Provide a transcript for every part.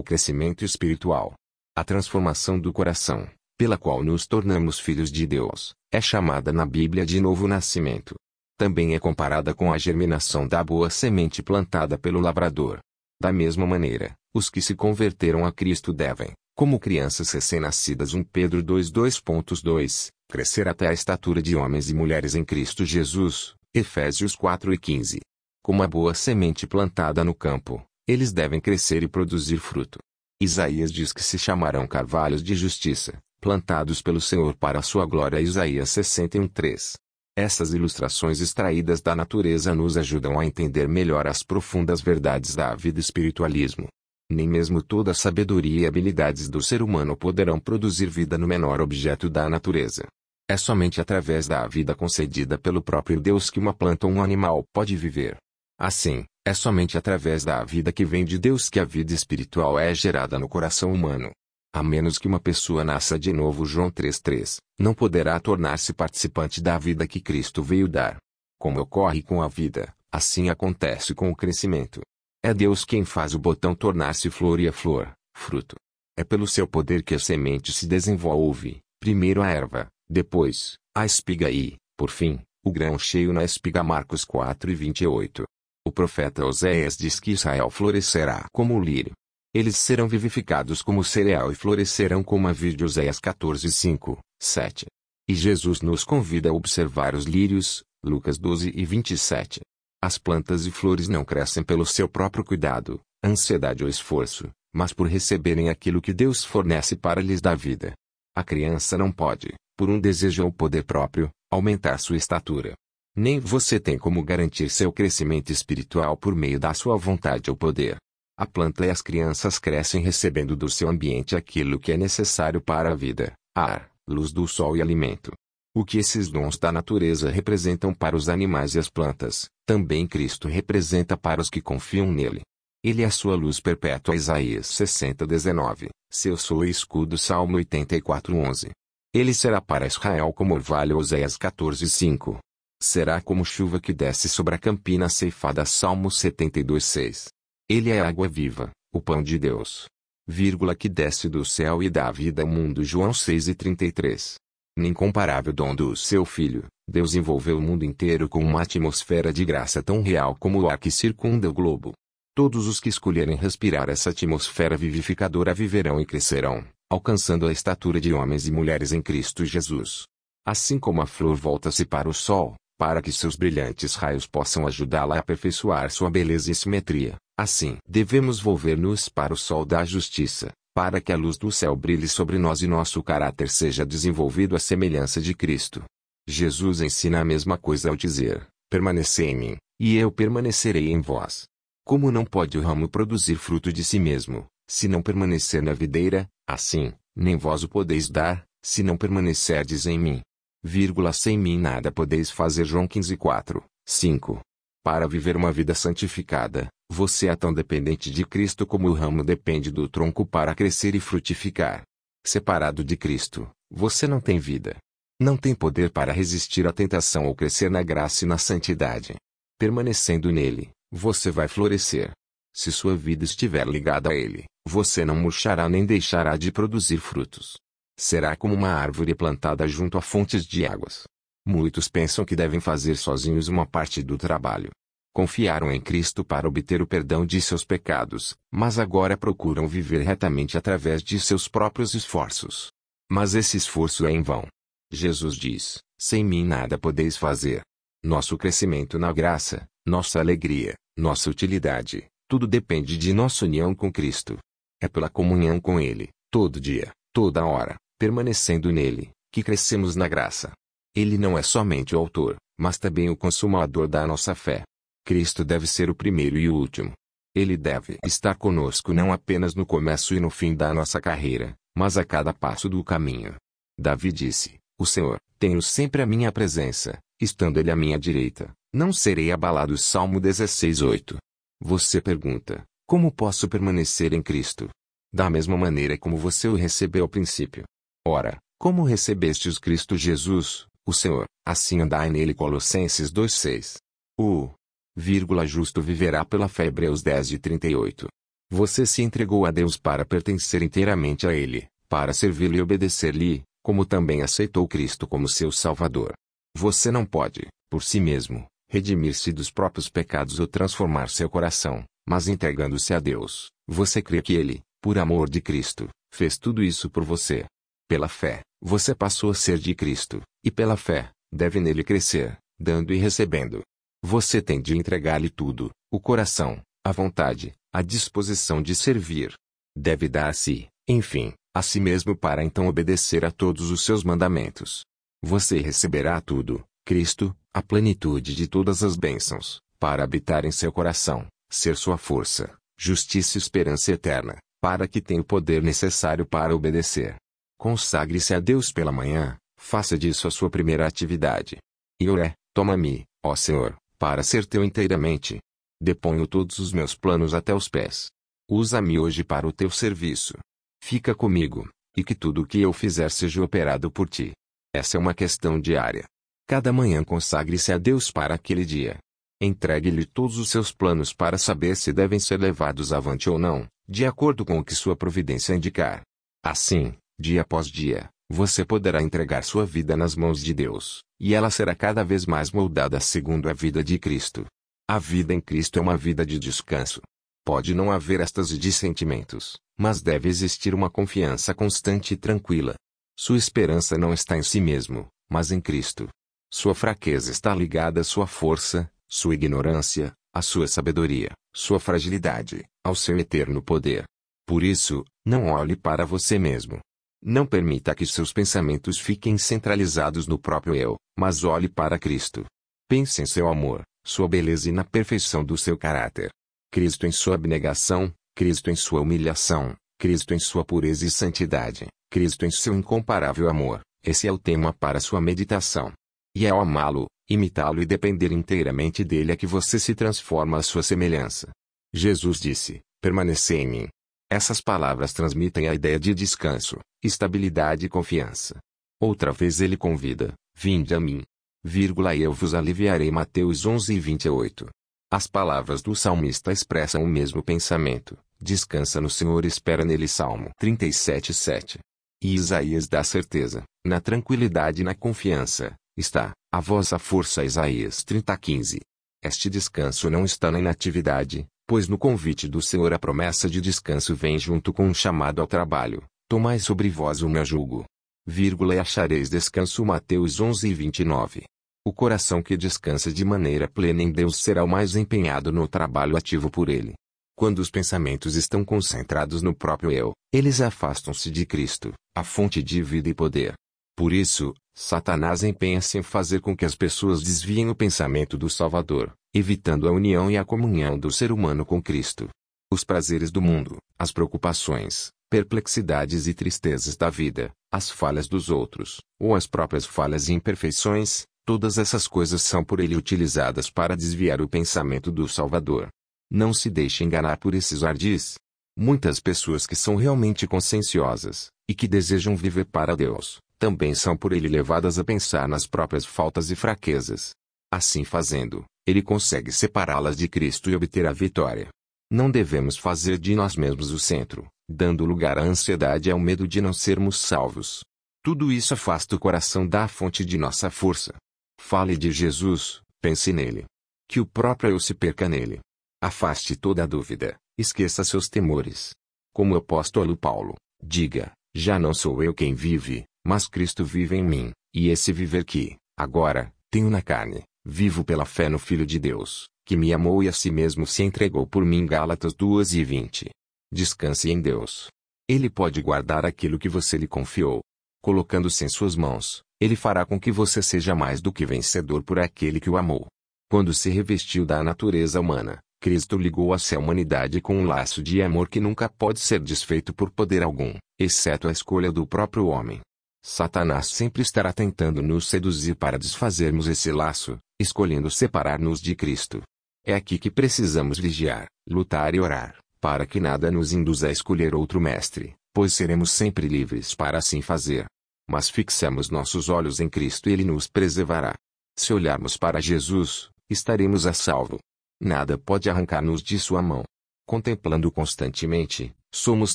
o crescimento espiritual. A transformação do coração, pela qual nos tornamos filhos de Deus, é chamada na Bíblia de novo nascimento. Também é comparada com a germinação da boa semente plantada pelo lavrador. Da mesma maneira, os que se converteram a Cristo devem, como crianças recém-nascidas 1 Pedro 2.2.2, crescer até a estatura de homens e mulheres em Cristo Jesus, Efésios 4 e 15. Como a boa semente plantada no campo, eles devem crescer e produzir fruto. Isaías diz que se chamarão carvalhos de justiça, plantados pelo Senhor para a sua glória. Isaías 61:3. Essas ilustrações extraídas da natureza nos ajudam a entender melhor as profundas verdades da vida espiritualismo. Nem mesmo toda a sabedoria e habilidades do ser humano poderão produzir vida no menor objeto da natureza. É somente através da vida concedida pelo próprio Deus que uma planta ou um animal pode viver. Assim, é somente através da vida que vem de Deus que a vida espiritual é gerada no coração humano. A menos que uma pessoa nasça de novo João 3.3, não poderá tornar-se participante da vida que Cristo veio dar. Como ocorre com a vida, assim acontece com o crescimento. É Deus quem faz o botão tornar-se flor e a flor, fruto. É pelo seu poder que a semente se desenvolve, primeiro a erva, depois, a espiga e, por fim, o grão cheio na espiga Marcos 4 e 28. O profeta Oséias diz que Israel florescerá como o lírio. Eles serão vivificados como cereal e florescerão como a vide Oséias 14, 5, 7. E Jesus nos convida a observar os lírios, Lucas 12 e 27. As plantas e flores não crescem pelo seu próprio cuidado, ansiedade ou esforço, mas por receberem aquilo que Deus fornece para lhes dar vida. A criança não pode, por um desejo ou poder próprio, aumentar sua estatura. Nem você tem como garantir seu crescimento espiritual por meio da sua vontade ou poder. A planta e as crianças crescem recebendo do seu ambiente aquilo que é necessário para a vida: ar, luz do sol e alimento. O que esses dons da natureza representam para os animais e as plantas, também Cristo representa para os que confiam nele. Ele é a sua luz perpétua Isaías 60, 19, seu sol e escudo Salmo 84, 11. Ele será para Israel como orvalho Oséias 14, 5. Será como chuva que desce sobre a campina ceifada Salmo 72 6. Ele é a água viva, o pão de Deus. Vírgula que desce do céu e dá vida ao mundo João 6 e 33. No incomparável dom do seu Filho, Deus envolveu o mundo inteiro com uma atmosfera de graça tão real como o ar que circunda o globo. Todos os que escolherem respirar essa atmosfera vivificadora viverão e crescerão, alcançando a estatura de homens e mulheres em Cristo Jesus. Assim como a flor volta-se para o sol, para que seus brilhantes raios possam ajudá-la a aperfeiçoar sua beleza e simetria. Assim, devemos volver-nos para o sol da justiça, para que a luz do céu brilhe sobre nós e nosso caráter seja desenvolvido à semelhança de Cristo. Jesus ensina a mesma coisa ao dizer: Permanecei em mim, e eu permanecerei em vós. Como não pode o ramo produzir fruto de si mesmo, se não permanecer na videira, assim, nem vós o podeis dar, se não permanecerdes em mim vírgula, sem mim nada podeis fazer João 15, 4, 5. Para viver uma vida santificada, você é tão dependente de Cristo como o ramo depende do tronco para crescer e frutificar. Separado de Cristo, você não tem vida. Não tem poder para resistir à tentação ou crescer na graça e na santidade. Permanecendo nele, você vai florescer. Se sua vida estiver ligada a ele, você não murchará nem deixará de produzir frutos será como uma árvore plantada junto a fontes de águas. Muitos pensam que devem fazer sozinhos uma parte do trabalho. Confiaram em Cristo para obter o perdão de seus pecados, mas agora procuram viver retamente através de seus próprios esforços. Mas esse esforço é em vão. Jesus diz: Sem mim nada podeis fazer. Nosso crescimento na graça, nossa alegria, nossa utilidade, tudo depende de nossa união com Cristo. É pela comunhão com Ele, todo dia, toda hora, permanecendo nele, que crescemos na graça. Ele não é somente o autor, mas também o consumador da nossa fé. Cristo deve ser o primeiro e o último. Ele deve estar conosco não apenas no começo e no fim da nossa carreira, mas a cada passo do caminho. Davi disse: O Senhor, tenho sempre a minha presença, estando Ele à minha direita, não serei abalado. Salmo 16:8. Você pergunta: Como posso permanecer em Cristo? Da mesma maneira como você o recebeu ao princípio. Ora, como recebestes Cristo Jesus, o Senhor, assim andai nele Colossenses 2,6. O vírgula justo viverá pela fé Hebreus 10 de 38. Você se entregou a Deus para pertencer inteiramente a Ele, para servi-lo e obedecer-lhe, como também aceitou Cristo como seu Salvador. Você não pode, por si mesmo, redimir-se dos próprios pecados ou transformar seu coração, mas entregando-se a Deus, você crê que Ele, por amor de Cristo, fez tudo isso por você. Pela fé, você passou a ser de Cristo, e pela fé, deve nele crescer, dando e recebendo. Você tem de entregar-lhe tudo, o coração, a vontade, a disposição de servir. Deve dar a si, enfim, a si mesmo para então obedecer a todos os seus mandamentos. Você receberá tudo, Cristo, a plenitude de todas as bênçãos, para habitar em seu coração, ser sua força, justiça e esperança eterna, para que tenha o poder necessário para obedecer. Consagre-se a Deus pela manhã, faça disso a sua primeira atividade. E oré, toma-me, ó Senhor, para ser teu inteiramente, Deponho todos os meus planos até os pés. Usa-me hoje para o teu serviço. Fica comigo, e que tudo o que eu fizer seja operado por ti. Essa é uma questão diária. Cada manhã consagre-se a Deus para aquele dia. Entregue-lhe todos os seus planos para saber se devem ser levados avante ou não, de acordo com o que sua providência indicar. Assim, dia após dia, você poderá entregar sua vida nas mãos de Deus, e ela será cada vez mais moldada segundo a vida de Cristo. A vida em Cristo é uma vida de descanso. Pode não haver estas de sentimentos, mas deve existir uma confiança constante e tranquila. Sua esperança não está em si mesmo, mas em Cristo. Sua fraqueza está ligada à sua força, sua ignorância, à sua sabedoria, sua fragilidade, ao seu eterno poder. Por isso, não olhe para você mesmo. Não permita que seus pensamentos fiquem centralizados no próprio eu, mas olhe para Cristo. Pense em seu amor, sua beleza e na perfeição do seu caráter. Cristo em sua abnegação, Cristo em sua humilhação, Cristo em sua pureza e santidade, Cristo em seu incomparável amor. Esse é o tema para sua meditação. E é ao amá-lo, imitá-lo e depender inteiramente dele é que você se transforma à sua semelhança. Jesus disse: permanecei em mim. Essas palavras transmitem a ideia de descanso, estabilidade e confiança. Outra vez ele convida: Vinde a mim, vírgula, e eu vos aliviarei. Mateus 11 e 28. As palavras do salmista expressam o mesmo pensamento. Descansa no Senhor espera nele. Salmo 37, 7. E Isaías dá certeza, na tranquilidade e na confiança, está, a vossa força. Isaías 30, 15. Este descanso não está na inatividade, pois no convite do Senhor a promessa de descanso vem junto com um chamado ao trabalho. Tomai sobre vós o meu jugo, vírgula, e achareis descanso. Mateus 11 e 29. O coração que descansa de maneira plena em Deus será o mais empenhado no trabalho ativo por Ele. Quando os pensamentos estão concentrados no próprio eu, eles afastam-se de Cristo, a fonte de vida e poder. Por isso, Satanás empenha-se em fazer com que as pessoas desviem o pensamento do Salvador, evitando a união e a comunhão do ser humano com Cristo. Os prazeres do mundo, as preocupações, perplexidades e tristezas da vida, as falhas dos outros, ou as próprias falhas e imperfeições, todas essas coisas são por ele utilizadas para desviar o pensamento do Salvador. Não se deixe enganar por esses ardis. Muitas pessoas que são realmente conscienciosas, e que desejam viver para Deus, também são por ele levadas a pensar nas próprias faltas e fraquezas. Assim fazendo, ele consegue separá-las de Cristo e obter a vitória. Não devemos fazer de nós mesmos o centro, dando lugar à ansiedade e ao medo de não sermos salvos. Tudo isso afasta o coração da fonte de nossa força. Fale de Jesus, pense nele. Que o próprio eu se perca nele. Afaste toda a dúvida, esqueça seus temores. Como o apóstolo Paulo, diga: Já não sou eu quem vive, mas Cristo vive em mim, e esse viver que, agora, tenho na carne, vivo pela fé no Filho de Deus, que me amou e a si mesmo se entregou por mim. Gálatas 2 e 20. Descanse em Deus. Ele pode guardar aquilo que você lhe confiou. Colocando-se em suas mãos, ele fará com que você seja mais do que vencedor por aquele que o amou. Quando se revestiu da natureza humana, Cristo ligou-se à humanidade com um laço de amor que nunca pode ser desfeito por poder algum, exceto a escolha do próprio homem. Satanás sempre estará tentando nos seduzir para desfazermos esse laço, escolhendo separar-nos de Cristo. É aqui que precisamos vigiar, lutar e orar para que nada nos induza a escolher outro mestre, pois seremos sempre livres para assim fazer. Mas fixemos nossos olhos em Cristo e Ele nos preservará. Se olharmos para Jesus, estaremos a salvo. Nada pode arrancar-nos de sua mão. Contemplando constantemente, somos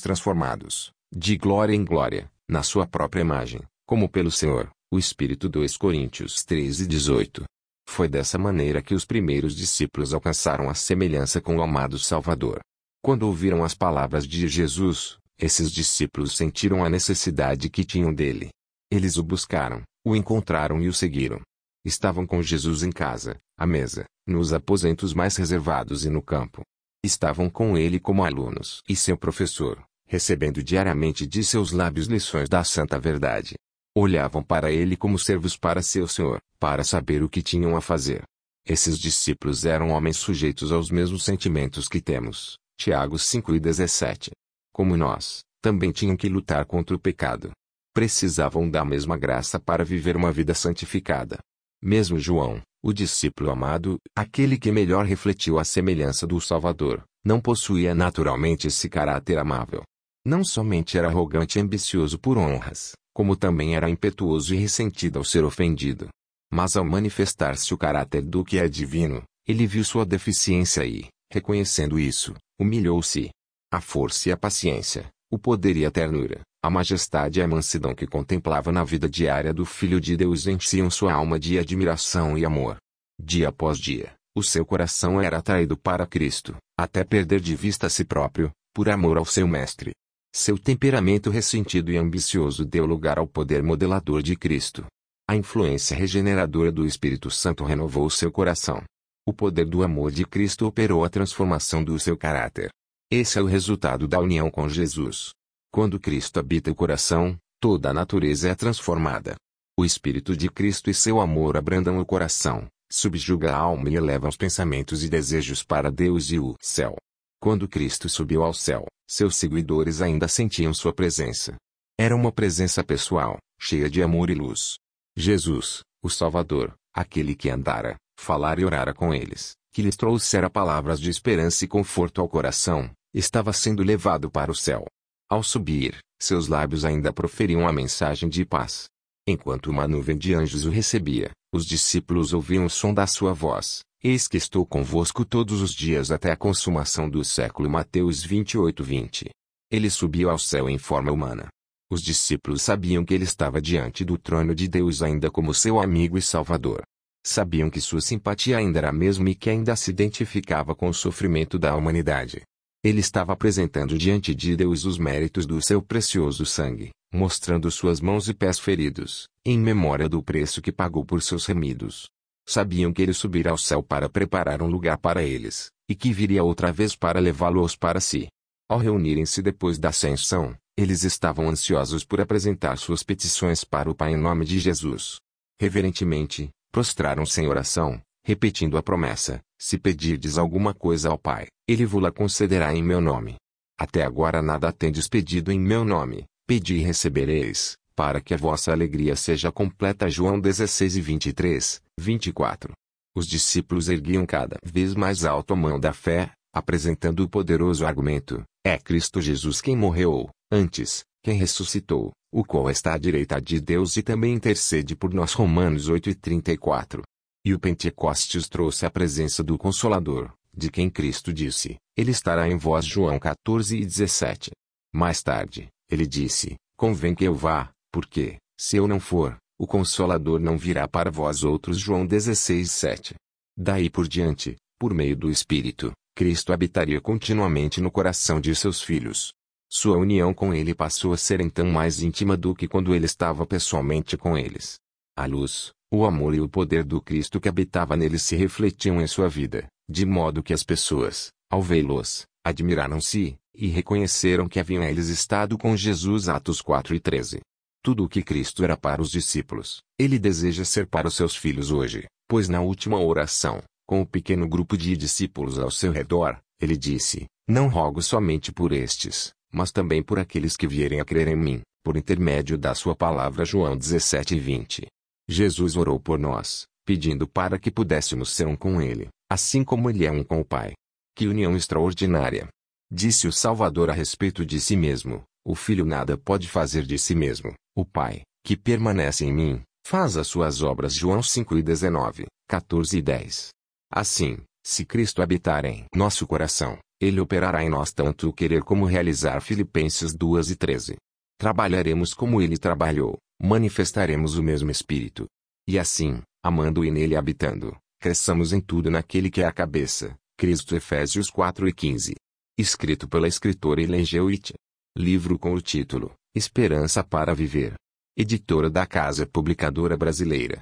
transformados, de glória em glória, na sua própria imagem, como pelo Senhor, o Espírito 2 Coríntios 13 18. Foi dessa maneira que os primeiros discípulos alcançaram a semelhança com o amado Salvador. Quando ouviram as palavras de Jesus, esses discípulos sentiram a necessidade que tinham dele. Eles o buscaram, o encontraram e o seguiram. Estavam com Jesus em casa, à mesa, nos aposentos mais reservados e no campo. Estavam com ele como alunos e seu professor, recebendo diariamente de seus lábios lições da santa verdade. Olhavam para ele como servos para seu Senhor, para saber o que tinham a fazer. Esses discípulos eram homens sujeitos aos mesmos sentimentos que temos. Tiago 5 e 17. Como nós, também tinham que lutar contra o pecado. Precisavam da mesma graça para viver uma vida santificada. Mesmo João, o discípulo amado, aquele que melhor refletiu a semelhança do Salvador, não possuía naturalmente esse caráter amável. Não somente era arrogante e ambicioso por honras, como também era impetuoso e ressentido ao ser ofendido. Mas ao manifestar-se o caráter do que é divino, ele viu sua deficiência e, reconhecendo isso, humilhou-se. A força e a paciência, o poder e a ternura, a majestade e a mansidão que contemplava na vida diária do Filho de Deus enchiam sua alma de admiração e amor. Dia após dia, o seu coração era atraído para Cristo, até perder de vista a si próprio, por amor ao seu Mestre. Seu temperamento ressentido e ambicioso deu lugar ao poder modelador de Cristo. A influência regeneradora do Espírito Santo renovou seu coração. O poder do amor de Cristo operou a transformação do seu caráter. Esse é o resultado da união com Jesus. Quando Cristo habita o coração, toda a natureza é transformada. O Espírito de Cristo e seu amor abrandam o coração, subjuga a alma e eleva os pensamentos e desejos para Deus e o céu. Quando Cristo subiu ao céu, seus seguidores ainda sentiam sua presença. Era uma presença pessoal, cheia de amor e luz. Jesus, o Salvador, aquele que andara, falara e orara com eles, que lhes trouxera palavras de esperança e conforto ao coração, estava sendo levado para o céu. Ao subir, seus lábios ainda proferiam a mensagem de paz. Enquanto uma nuvem de anjos o recebia, os discípulos ouviam o som da sua voz. Eis que estou convosco todos os dias até a consumação do século. Mateus 28, 20. Ele subiu ao céu em forma humana. Os discípulos sabiam que ele estava diante do trono de Deus ainda como seu amigo e salvador. Sabiam que sua simpatia ainda era a mesma e que ainda se identificava com o sofrimento da humanidade. Ele estava apresentando diante de Deus os méritos do seu precioso sangue, mostrando suas mãos e pés feridos, em memória do preço que pagou por seus remidos. Sabiam que ele subirá ao céu para preparar um lugar para eles, e que viria outra vez para levá-los para si. Ao reunirem-se depois da ascensão, eles estavam ansiosos por apresentar suas petições para o Pai em nome de Jesus. Reverentemente, prostraram-se em oração, repetindo a promessa: Se pedirdes alguma coisa ao Pai, Ele vos-la concederá em meu nome. Até agora nada tendes pedido em meu nome, pedi e recebereis, para que a vossa alegria seja completa. João 16 e 23, 24. Os discípulos erguiam cada vez mais alto a mão da fé, apresentando o poderoso argumento: é Cristo Jesus quem morreu, antes, quem ressuscitou, o qual está à direita de Deus e também intercede por nós. Romanos 8 e 34. E o Pentecostes trouxe a presença do Consolador, de quem Cristo disse: Ele estará em vós. João 14 e 17. Mais tarde, ele disse: Convém que eu vá, porque, se eu não for, o Consolador não virá para vós outros. João 16, 7. Daí por diante, por meio do Espírito, Cristo habitaria continuamente no coração de seus filhos. Sua união com ele passou a ser então mais íntima do que quando ele estava pessoalmente com eles. A luz, o amor e o poder do Cristo que habitava nele se refletiam em sua vida, de modo que as pessoas, ao vê-los, admiraram-se, e reconheceram que haviam eles estado com Jesus. Atos 4 e 13. Tudo o que Cristo era para os discípulos, ele deseja ser para os seus filhos hoje, pois na última oração, com o pequeno grupo de discípulos ao seu redor, ele disse: Não rogo somente por estes, mas também por aqueles que vierem a crer em mim, por intermédio da sua palavra. João 17 e 20. Jesus orou por nós, pedindo para que pudéssemos ser um com Ele, assim como Ele é um com o Pai. Que união extraordinária! Disse o Salvador a respeito de si mesmo: O Filho nada pode fazer de si mesmo, o Pai, que permanece em mim, faz as suas obras. João 5 e 19, 14 e 10. Assim, se Cristo habitar em nosso coração, Ele operará em nós tanto o querer como realizar Filipenses 2 e 13. Trabalharemos como ele trabalhou, manifestaremos o mesmo Espírito. E assim, amando e nele habitando, cresçamos em tudo naquele que é a cabeça, Cristo Efésios 4 e 15. Escrito pela escritora Ellen G. White. Livro com o título, Esperança para Viver. Editora da Casa Publicadora Brasileira.